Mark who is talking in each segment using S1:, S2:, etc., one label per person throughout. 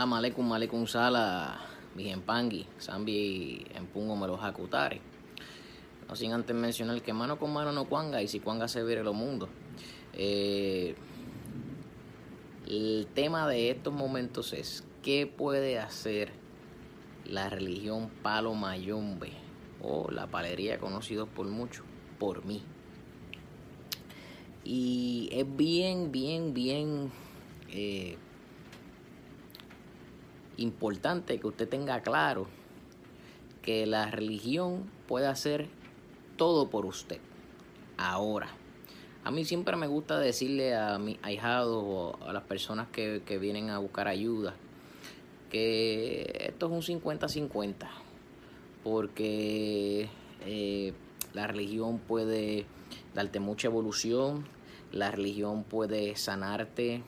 S1: Salam aleikum, aleikum sala, pangi, sambi empungo me los hakutare. No sin antes mencionar que mano con mano no cuanga y si cuanga se viere lo mundo. Eh, el tema de estos momentos es qué puede hacer la religión palo mayombe o la palería conocidos por muchos por mí. Y es bien, bien, bien eh, importante que usted tenga claro que la religión puede hacer todo por usted. Ahora, a mí siempre me gusta decirle a mis ahijados o a las personas que, vienen a buscar ayuda que esto es un 50-50, porque eh, la religión puede darte mucha evolución, la religión puede sanarte,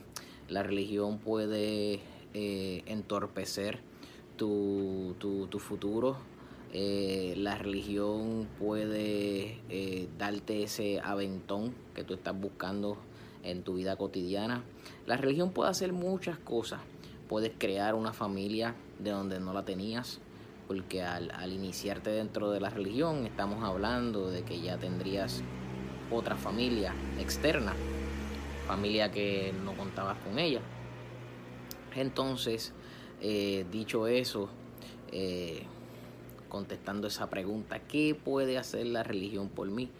S1: la religión puede eh, entorpecer tu, tu, futuro. Eh, la religión puede eh, darte ese aventón que tú estás buscando en tu vida cotidiana. La religión puede hacer muchas cosas. Puedes crear una familia de donde no la tenías, porque al, al iniciarte dentro de la religión estamos hablando de que ya tendrías otra familia externa, familia que no contabas con ella. Entonces, eh, dicho eso, eh, contestando esa pregunta, ¿qué puede hacer la religión por mí?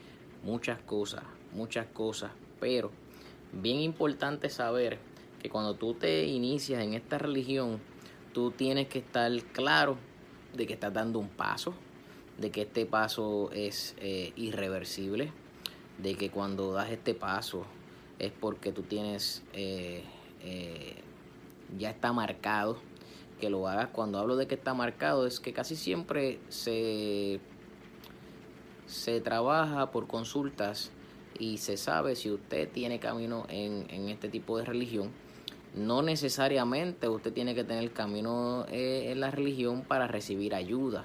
S1: Muchas cosas, muchas cosas, pero bien importante saber que cuando tú te inicias en esta religión, tú tienes que estar claro de que estás dando un paso, de que este paso es eh, irreversible, de que cuando das este paso es porque tú tienes ya está marcado que lo hagas. Cuando hablo de que está marcado es que casi siempre se, se trabaja por consultas y se sabe si usted tiene camino en, en este tipo de religión. No necesariamente usted tiene que tener camino eh, en la religión para recibir ayuda.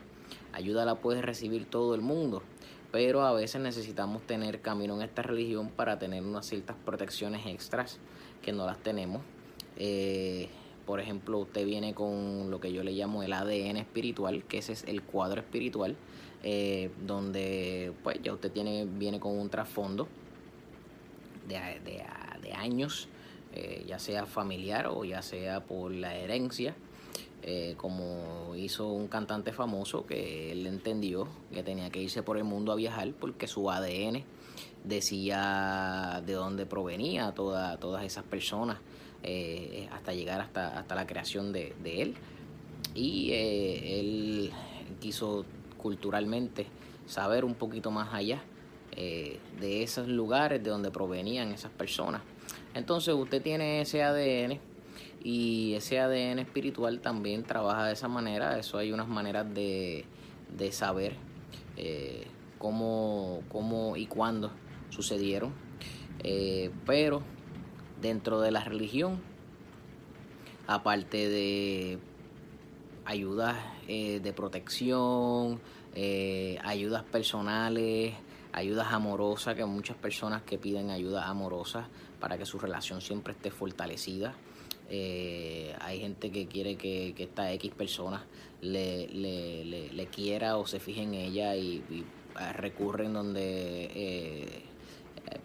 S1: Ayuda la puede recibir todo el mundo, pero a veces necesitamos tener camino en esta religión para tener unas ciertas protecciones extras que no las tenemos eh, por ejemplo, usted viene con lo que yo le llamo el ADN espiritual, que ese es el cuadro espiritual, eh, donde pues ya usted tiene, viene con un trasfondo de, de, años, eh, ya sea familiar o ya sea por la herencia. como hizo un cantante famoso que él entendió que tenía que irse por el mundo a viajar porque su ADN decía de dónde provenía toda, todas esas personas eh, hasta llegar hasta, hasta la creación de, él. Y eh, él quiso culturalmente saber un poquito más allá eh, de esos lugares de donde provenían esas personas. Entonces usted tiene ese ADN y ese ADN espiritual también trabaja de esa manera. Eso hay unas maneras de, de saber cómo, cómo y cuándo sucedieron. pero dentro de la religión, aparte de ayudas eh, de protección, eh, ayudas personales, ayudas amorosas, que muchas personas que piden ayuda amorosa para que su relación siempre esté fortalecida. Eh, hay gente que quiere que, esta X persona le, le, quiera o se fije en ella y, y recurren donde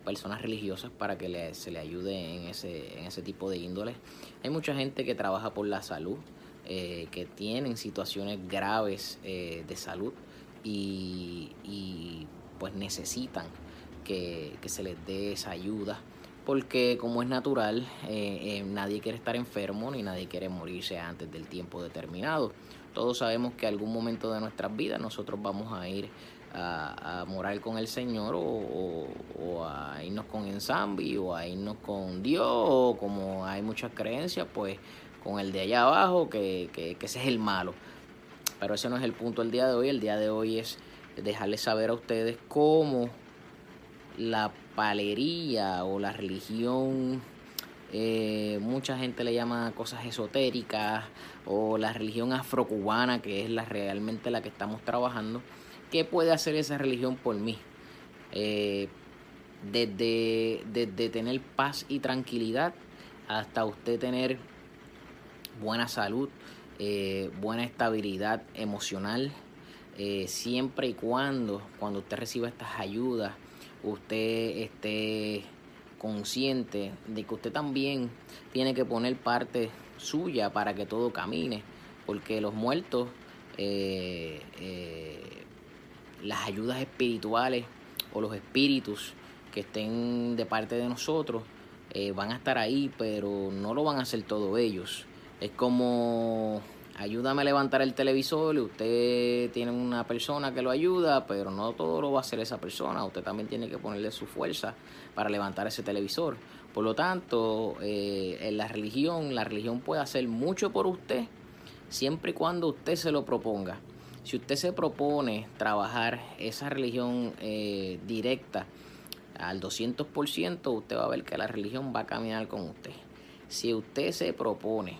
S1: personas religiosas para que se le ayude en ese, en ese tipo de índole. Hay mucha gente que trabaja por la salud, eh, que tienen situaciones graves eh, de salud y, pues necesitan que, se les dé esa ayuda. Porque como es natural, eh, nadie quiere estar enfermo ni nadie quiere morirse antes del tiempo determinado. Todos sabemos que algún momento de nuestras vidas nosotros vamos a ir a, morar con el Señor o, a irnos con Ensambi o a irnos con Dios o como hay muchas creencias, pues con el de allá abajo, que, que, ese es el malo. Pero ese no es el punto del día de hoy. El día de hoy es dejarles saber a ustedes cómo la palería o la religión, eh, mucha gente le llama cosas esotéricas, o la religión afrocubana, que es la realmente la que estamos trabajando, ¿Qué puede hacer esa religión por mí? Eh, desde, tener paz y tranquilidad hasta usted tener buena salud, eh, buena estabilidad emocional, eh, siempre y cuando, cuando usted reciba estas ayudas, usted esté consciente de que usted también tiene que poner parte suya para que todo camine, porque los muertos, las ayudas espirituales o los espíritus que estén de parte de nosotros, van a estar ahí, pero no lo van a hacer todos ellos. Es como ayúdame a levantar el televisor y usted tiene una persona que lo ayuda, pero no todo lo va a hacer esa persona. Usted también tiene que ponerle su fuerza para levantar ese televisor. Por lo tanto, eh, en la religión, la religión puede hacer mucho por usted siempre y cuando usted se lo proponga. Si usted se propone trabajar esa religión eh, directa al 200%, usted va a ver que la religión va a caminar con usted. Si usted se propone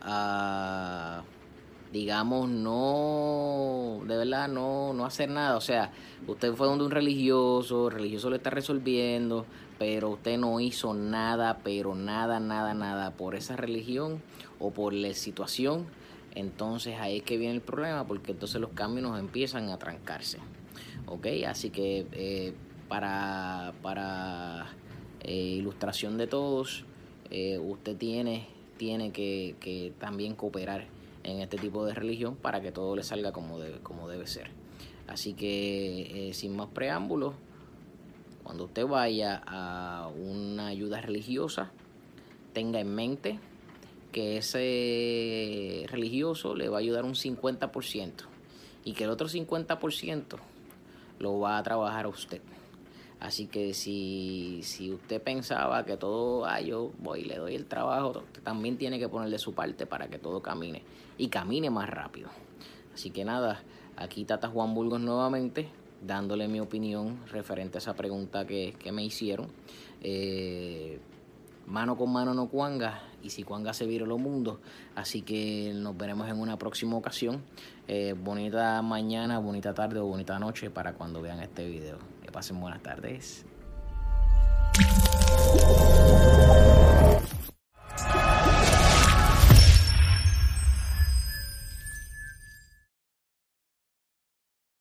S1: a, digamos, no, de verdad, no, no hacer nada. O sea, usted fue donde un religioso, el religioso lo está resolviendo, pero usted no hizo nada, pero nada, nada, nada por esa religión o por la situación. Entonces ahí es que viene el problema, porque entonces los caminos empiezan a trancarse. ¿Ok? Así que eh, para, para eh, ilustración de todos, eh, usted tiene tiene que, también cooperar en este tipo de religión para que todo le salga como debe, como debe ser. Así que sin más preámbulos, cuando usted vaya a una ayuda religiosa, tenga en mente que ese religioso le va a ayudar un 50% y que el otro 50% lo va a trabajar a usted. Así que si, si usted pensaba que todo, ah, yo voy y le doy el trabajo, usted también tiene que poner de su parte para que todo camine y camine más rápido. Así que nada, aquí Tata Juan Burgos nuevamente, dándole mi opinión referente a esa pregunta que, me hicieron. Eh, mano con mano no cuanga y si cuanga se vira los mundos. Así que nos veremos en una próxima ocasión. Eh, bonita mañana, bonita tarde o bonita noche para cuando vean este video. Que pasen buenas tardes.